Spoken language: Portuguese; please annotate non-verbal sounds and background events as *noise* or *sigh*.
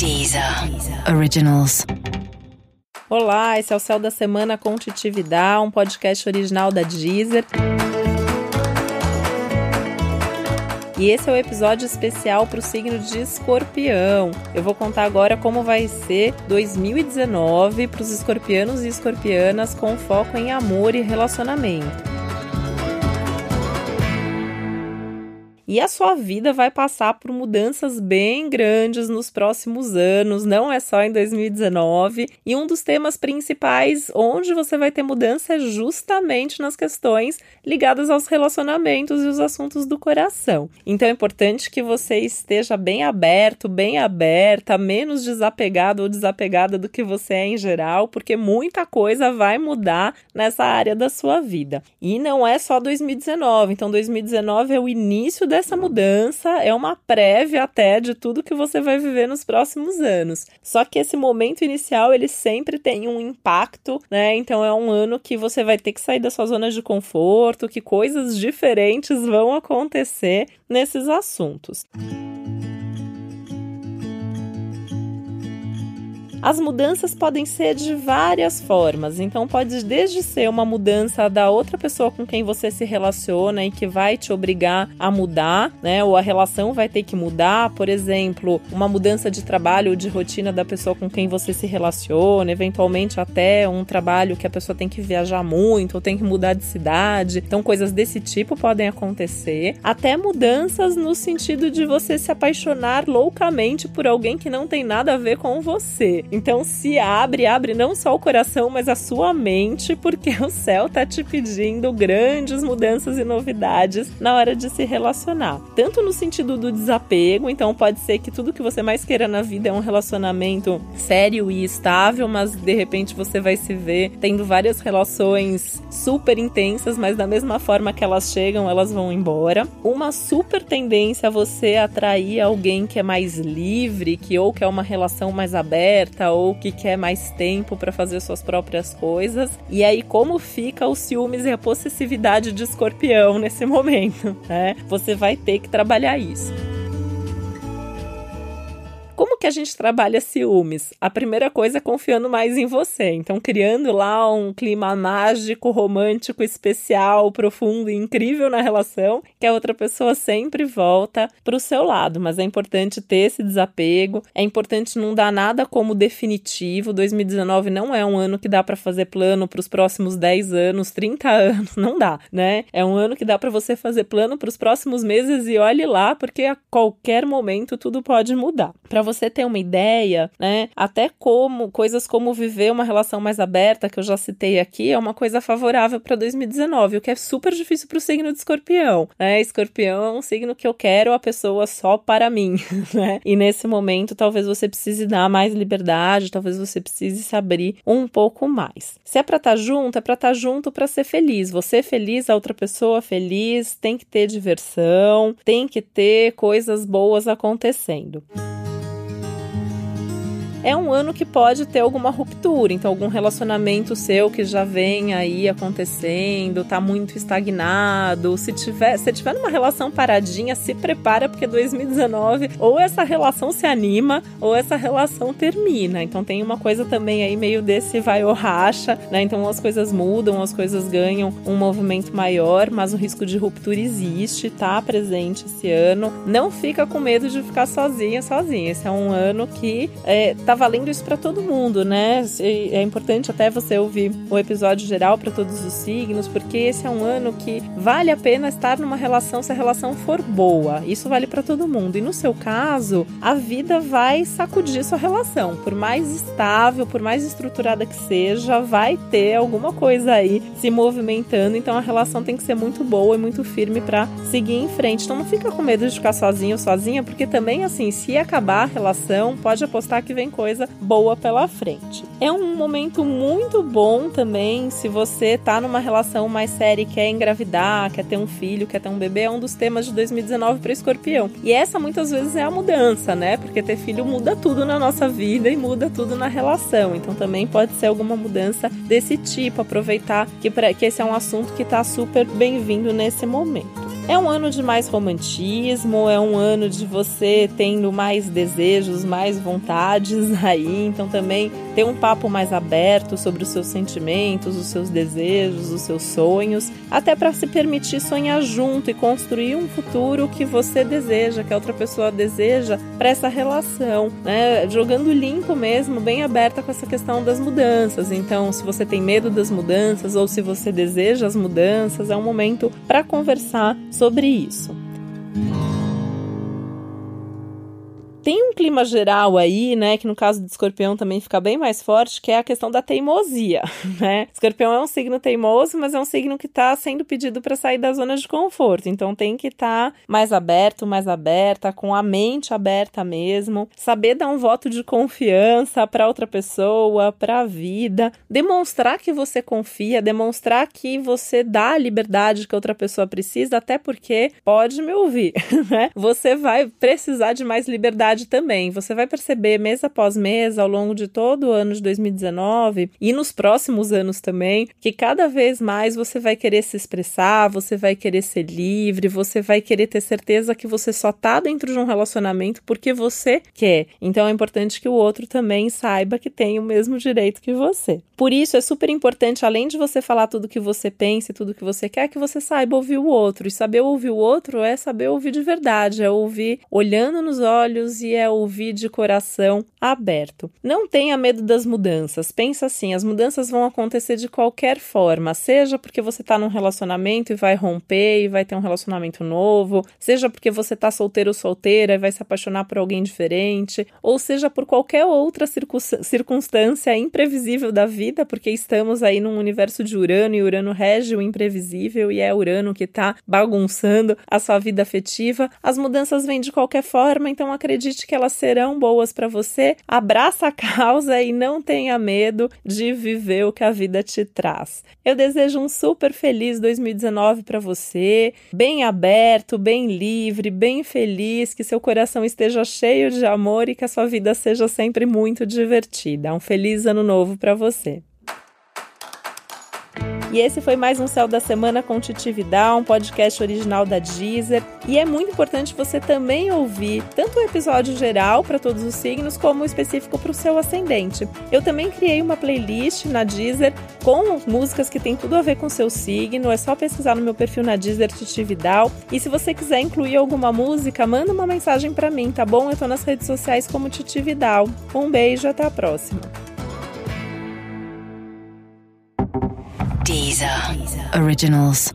Deezer Originals. Olá, esse é o Céu da Semana com Titividade, um podcast original da Deezer. E esse é o episódio especial para o signo de Escorpião. Eu vou contar agora como vai ser 2019 para os escorpianos e escorpianas com foco em amor e relacionamento. E a sua vida vai passar por mudanças bem grandes nos próximos anos, não é só em 2019. E um dos temas principais onde você vai ter mudança é justamente nas questões ligadas aos relacionamentos e os assuntos do coração. Então é importante que você esteja bem aberto, bem aberta, menos desapegado ou desapegada do que você é em geral, porque muita coisa vai mudar nessa área da sua vida. E não é só 2019, então 2019 é o início da essa mudança é uma prévia até de tudo que você vai viver nos próximos anos. Só que esse momento inicial ele sempre tem um impacto, né? Então é um ano que você vai ter que sair da sua zona de conforto, que coisas diferentes vão acontecer nesses assuntos. As mudanças podem ser de várias formas, então pode desde ser uma mudança da outra pessoa com quem você se relaciona e que vai te obrigar a mudar, né? Ou a relação vai ter que mudar, por exemplo, uma mudança de trabalho ou de rotina da pessoa com quem você se relaciona, eventualmente até um trabalho que a pessoa tem que viajar muito ou tem que mudar de cidade. Então coisas desse tipo podem acontecer, até mudanças no sentido de você se apaixonar loucamente por alguém que não tem nada a ver com você. Então se abre, abre não só o coração, mas a sua mente, porque *laughs* o céu tá te pedindo grandes mudanças e novidades na hora de se relacionar. Tanto no sentido do desapego, então pode ser que tudo que você mais queira na vida é um relacionamento sério e estável, mas de repente você vai se ver tendo várias relações super intensas, mas da mesma forma que elas chegam, elas vão embora. Uma super tendência a você atrair alguém que é mais livre, que ou quer uma relação mais aberta, ou que quer mais tempo para fazer suas próprias coisas. E aí, como fica os ciúmes e a possessividade de escorpião nesse momento, né? Você vai ter que trabalhar isso. Como que a gente trabalha ciúmes? A primeira coisa é confiando mais em você. Então, criando lá um clima mágico, romântico, especial, profundo e incrível na relação, que a outra pessoa sempre volta para o seu lado. Mas é importante ter esse desapego. É importante não dar nada como definitivo. 2019 não é um ano que dá para fazer plano para os próximos 10 anos, 30 anos. Não dá, né? É um ano que dá para você fazer plano para os próximos meses e olhe lá, porque a qualquer momento tudo pode mudar. Você ter uma ideia, né? Até como coisas como viver uma relação mais aberta, que eu já citei aqui, é uma coisa favorável para 2019, o que é super difícil para o signo de Escorpião, né? Escorpião é um signo que eu quero a pessoa só para mim, *laughs* né? E nesse momento, talvez você precise dar mais liberdade, talvez você precise se abrir um pouco mais. Se é para estar tá junto, é para estar tá junto para ser feliz. Você feliz, a outra pessoa feliz, tem que ter diversão, tem que ter coisas boas acontecendo é um ano que pode ter alguma ruptura, então algum relacionamento seu que já vem aí acontecendo, tá muito estagnado, se tiver, se tiver numa relação paradinha, se prepara porque 2019 ou essa relação se anima ou essa relação termina. Então tem uma coisa também aí meio desse vai ou racha, né? Então as coisas mudam, as coisas ganham um movimento maior, mas o risco de ruptura existe, tá presente esse ano. Não fica com medo de ficar sozinha, sozinha. Esse é um ano que é, tá valendo isso para todo mundo, né? É importante até você ouvir o episódio geral para todos os signos, porque esse é um ano que vale a pena estar numa relação se a relação for boa. Isso vale para todo mundo. E no seu caso, a vida vai sacudir sua relação. Por mais estável, por mais estruturada que seja, vai ter alguma coisa aí se movimentando. Então a relação tem que ser muito boa e muito firme para seguir em frente. Então não fica com medo de ficar sozinho ou sozinha, porque também assim, se acabar a relação, pode apostar que vem coisa boa pela frente. É um momento muito bom também se você tá numa relação mais séria e quer engravidar, quer ter um filho, quer ter um bebê, é um dos temas de 2019 para escorpião. E essa muitas vezes é a mudança, né? Porque ter filho muda tudo na nossa vida e muda tudo na relação. Então também pode ser alguma mudança desse tipo, aproveitar que, pra, que esse é um assunto que tá super bem-vindo nesse momento. É um ano de mais romantismo, é um ano de você tendo mais desejos, mais vontades *laughs* aí, então também ter um papo mais aberto sobre os seus sentimentos, os seus desejos, os seus sonhos, até para se permitir sonhar junto e construir um futuro que você deseja, que a outra pessoa deseja para essa relação, né? Jogando limpo mesmo, bem aberta com essa questão das mudanças. Então, se você tem medo das mudanças ou se você deseja as mudanças, é um momento para conversar sobre isso. Clima geral aí, né, que no caso do escorpião também fica bem mais forte, que é a questão da teimosia, *laughs* né? Escorpião é um signo teimoso, mas é um signo que está sendo pedido para sair da zona de conforto. Então tem que estar tá mais aberto, mais aberta, com a mente aberta mesmo, saber dar um voto de confiança para outra pessoa, para a vida, demonstrar que você confia, demonstrar que você dá a liberdade que outra pessoa precisa, até porque pode me ouvir, *laughs* né? Você vai precisar de mais liberdade também. Você vai perceber mês após mês, ao longo de todo o ano de 2019 e nos próximos anos também, que cada vez mais você vai querer se expressar, você vai querer ser livre, você vai querer ter certeza que você só tá dentro de um relacionamento porque você quer. Então é importante que o outro também saiba que tem o mesmo direito que você. Por isso é super importante, além de você falar tudo que você pensa e tudo que você quer, que você saiba ouvir o outro. E saber ouvir o outro é saber ouvir de verdade, é ouvir olhando nos olhos e é ouvir de coração aberto. Não tenha medo das mudanças. Pensa assim: as mudanças vão acontecer de qualquer forma, seja porque você está num relacionamento e vai romper e vai ter um relacionamento novo, seja porque você está solteiro ou solteira e vai se apaixonar por alguém diferente, ou seja por qualquer outra circunstância imprevisível da vida, porque estamos aí num universo de Urano e Urano rege o imprevisível e é Urano que está bagunçando a sua vida afetiva. As mudanças vêm de qualquer forma, então acredite que elas serão boas para você, abraça a causa e não tenha medo de viver o que a vida te traz. Eu desejo um super feliz 2019 para você, bem aberto, bem livre, bem feliz, que seu coração esteja cheio de amor e que a sua vida seja sempre muito divertida. Um feliz ano novo para você. E esse foi mais um Céu da Semana com Titi Vidal, um podcast original da Deezer. E é muito importante você também ouvir tanto o episódio geral para todos os signos, como o específico para o seu ascendente. Eu também criei uma playlist na Deezer com músicas que tem tudo a ver com o seu signo. É só pesquisar no meu perfil na Deezer Titi Vidal. E se você quiser incluir alguma música, manda uma mensagem para mim, tá bom? Eu tô nas redes sociais como Titi Vidal. Um beijo, até a próxima. Originals.